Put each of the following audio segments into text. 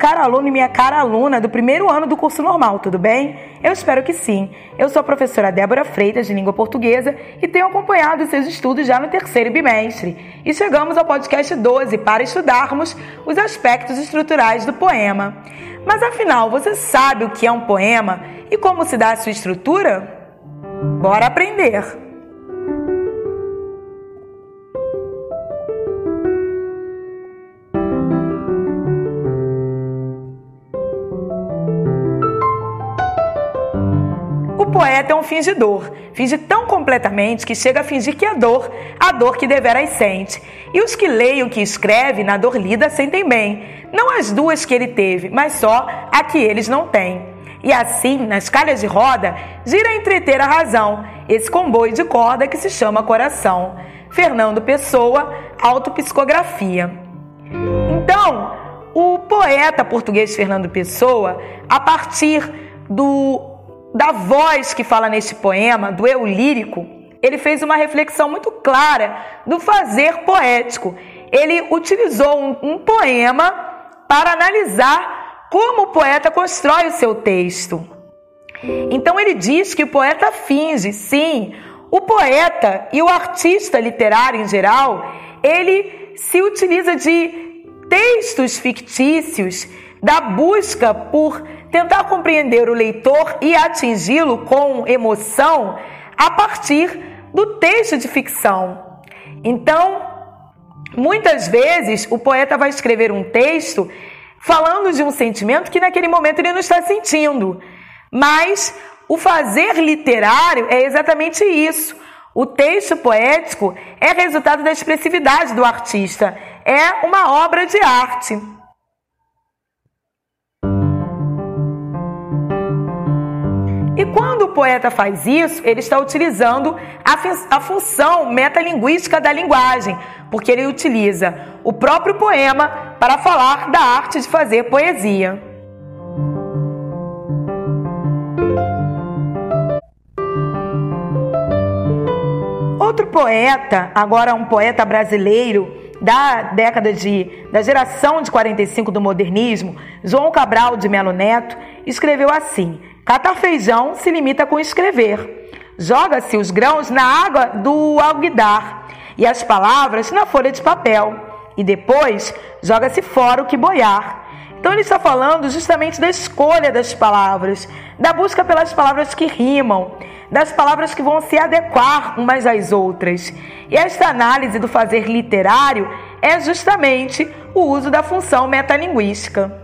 caro aluno e minha cara aluna do primeiro ano do curso normal, tudo bem? Eu espero que sim. Eu sou a professora Débora Freitas, de língua portuguesa, e tenho acompanhado seus estudos já no terceiro bimestre. E chegamos ao podcast 12 para estudarmos os aspectos estruturais do poema. Mas afinal, você sabe o que é um poema e como se dá a sua estrutura? Bora aprender! É um fingidor. Finge tão completamente que chega a fingir que é dor, a dor que deveras sente. E os que leem o que escreve, na dor lida, sentem bem. Não as duas que ele teve, mas só a que eles não têm. E assim, nas calhas de roda, gira a entreter a razão, esse comboio de corda que se chama coração. Fernando Pessoa, Autopsicografia. Então, o poeta português Fernando Pessoa, a partir do da voz que fala neste poema, do eu lírico, ele fez uma reflexão muito clara do fazer poético. Ele utilizou um, um poema para analisar como o poeta constrói o seu texto. Então ele diz que o poeta finge, sim, o poeta e o artista literário em geral, ele se utiliza de textos fictícios, da busca por tentar compreender o leitor e atingi-lo com emoção a partir do texto de ficção. Então, muitas vezes o poeta vai escrever um texto falando de um sentimento que naquele momento ele não está sentindo. Mas o fazer literário é exatamente isso. O texto poético é resultado da expressividade do artista, é uma obra de arte. Poeta faz isso, ele está utilizando a, a função metalinguística da linguagem, porque ele utiliza o próprio poema para falar da arte de fazer poesia. Outro poeta, agora um poeta brasileiro da década de da geração de 45 do modernismo, João Cabral de Melo Neto, escreveu assim: Catar feijão se limita com escrever. Joga-se os grãos na água do alguidar e as palavras na folha de papel. E depois joga-se fora o que boiar. Então ele está falando justamente da escolha das palavras, da busca pelas palavras que rimam, das palavras que vão se adequar umas às outras. E esta análise do fazer literário é justamente o uso da função metalinguística.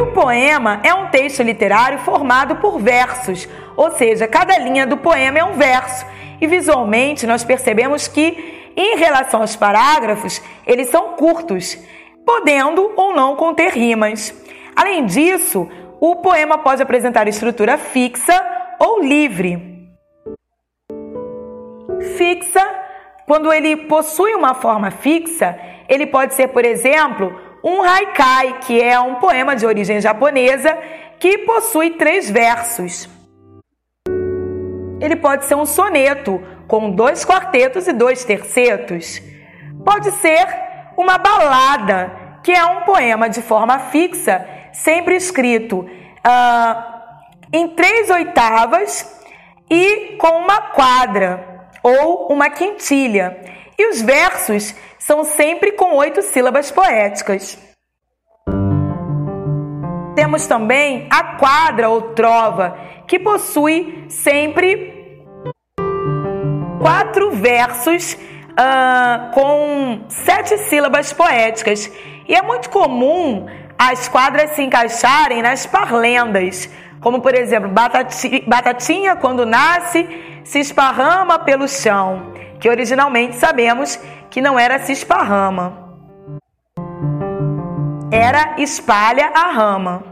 O poema é um texto literário formado por versos, ou seja, cada linha do poema é um verso. E visualmente nós percebemos que, em relação aos parágrafos, eles são curtos, podendo ou não conter rimas. Além disso, o poema pode apresentar estrutura fixa ou livre. Fixa, quando ele possui uma forma fixa, ele pode ser, por exemplo, um haikai, que é um poema de origem japonesa que possui três versos. Ele pode ser um soneto com dois quartetos e dois tercetos. Pode ser uma balada, que é um poema de forma fixa, sempre escrito uh, em três oitavas e com uma quadra ou uma quintilha. E os versos são sempre com oito sílabas poéticas. Temos também a quadra ou trova, que possui sempre quatro versos uh, com sete sílabas poéticas. E é muito comum as quadras se encaixarem nas parlendas, como por exemplo, batatinha quando nasce se esparrama pelo chão, que originalmente sabemos que não era se esparrama, era espalha a rama.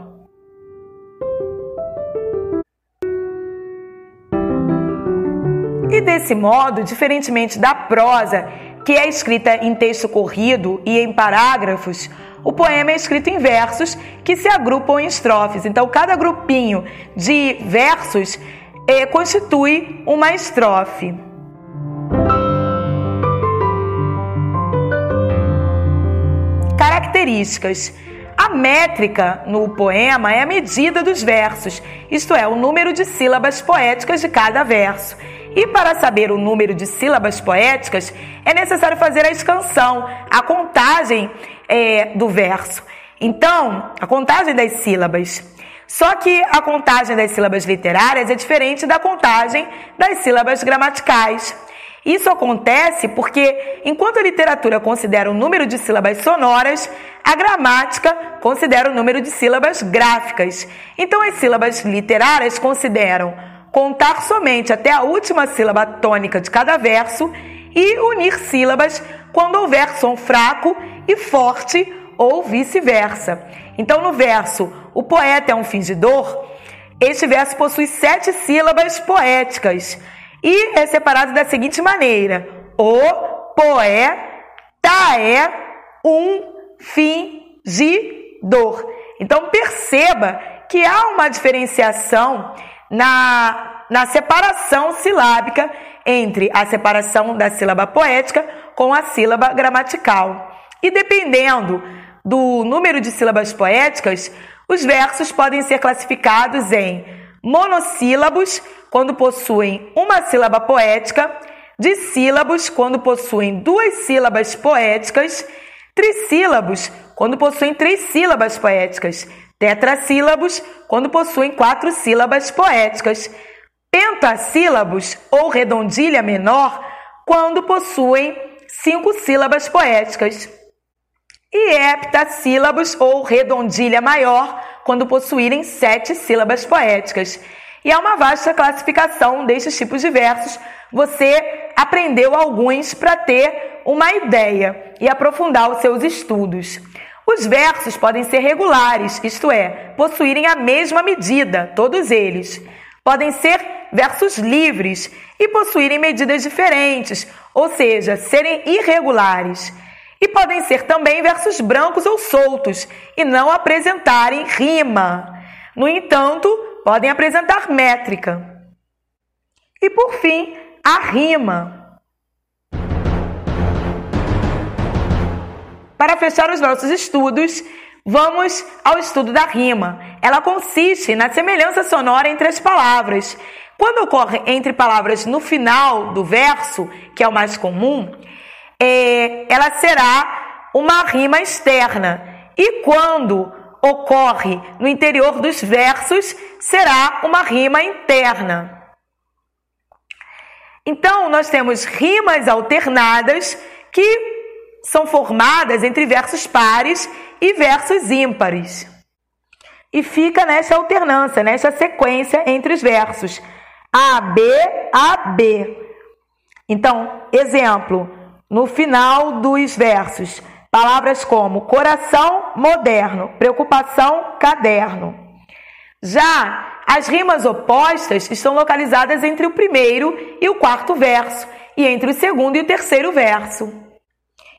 E desse modo, diferentemente da prosa, que é escrita em texto corrido e em parágrafos, o poema é escrito em versos que se agrupam em estrofes. Então, cada grupinho de versos eh, constitui uma estrofe. Características. A métrica no poema é a medida dos versos, isto é, o número de sílabas poéticas de cada verso. E para saber o número de sílabas poéticas, é necessário fazer a escansão, a contagem é, do verso. Então, a contagem das sílabas. Só que a contagem das sílabas literárias é diferente da contagem das sílabas gramaticais. Isso acontece porque, enquanto a literatura considera o número de sílabas sonoras, a gramática considera o número de sílabas gráficas. Então, as sílabas literárias consideram contar somente até a última sílaba tônica de cada verso e unir sílabas quando houver som fraco e forte ou vice-versa. Então, no verso O poeta é um fingidor, este verso possui sete sílabas poéticas e é separado da seguinte maneira: O poeta é um fingidor. Então, perceba que há uma diferenciação na, na separação silábica entre a separação da sílaba poética com a sílaba gramatical. E dependendo do número de sílabas poéticas, os versos podem ser classificados em monossílabos, quando possuem uma sílaba poética, dissílabos, quando possuem duas sílabas poéticas, trissílabos, quando possuem três sílabas poéticas, tetrassílabos, quando possuem quatro sílabas poéticas, pentassílabos ou redondilha menor, quando possuem cinco sílabas poéticas e heptassílabos ou redondilha maior, quando possuírem sete sílabas poéticas. E há uma vasta classificação destes tipos de versos. Você aprendeu alguns para ter uma ideia e aprofundar os seus estudos. Os versos podem ser regulares, isto é, possuírem a mesma medida, todos eles. Podem ser versos livres e possuírem medidas diferentes, ou seja, serem irregulares. E podem ser também versos brancos ou soltos e não apresentarem rima. No entanto, podem apresentar métrica. E por fim, a rima. Para fechar os nossos estudos, vamos ao estudo da rima. Ela consiste na semelhança sonora entre as palavras. Quando ocorre entre palavras no final do verso, que é o mais comum, é, ela será uma rima externa. E quando ocorre no interior dos versos, será uma rima interna. Então, nós temos rimas alternadas que são formadas entre versos pares e versos ímpares. E fica nessa alternância, nessa sequência entre os versos A, B, A, B. Então, exemplo, no final dos versos, palavras como coração moderno, preocupação caderno. Já as rimas opostas estão localizadas entre o primeiro e o quarto verso e entre o segundo e o terceiro verso.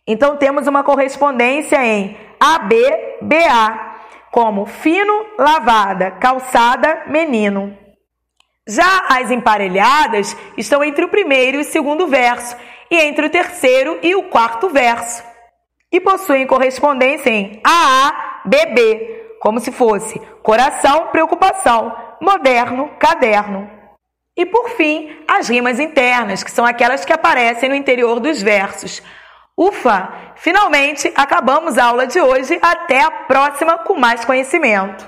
Então temos uma correspondência em AB, BA, como fino, lavada, calçada, menino. Já as emparelhadas estão entre o primeiro e o segundo verso e entre o terceiro e o quarto verso. E possuem correspondência em AA, BB, como se fosse coração, preocupação, moderno, caderno. E por fim, as rimas internas, que são aquelas que aparecem no interior dos versos. Ufa! Finalmente acabamos a aula de hoje. Até a próxima com mais conhecimento.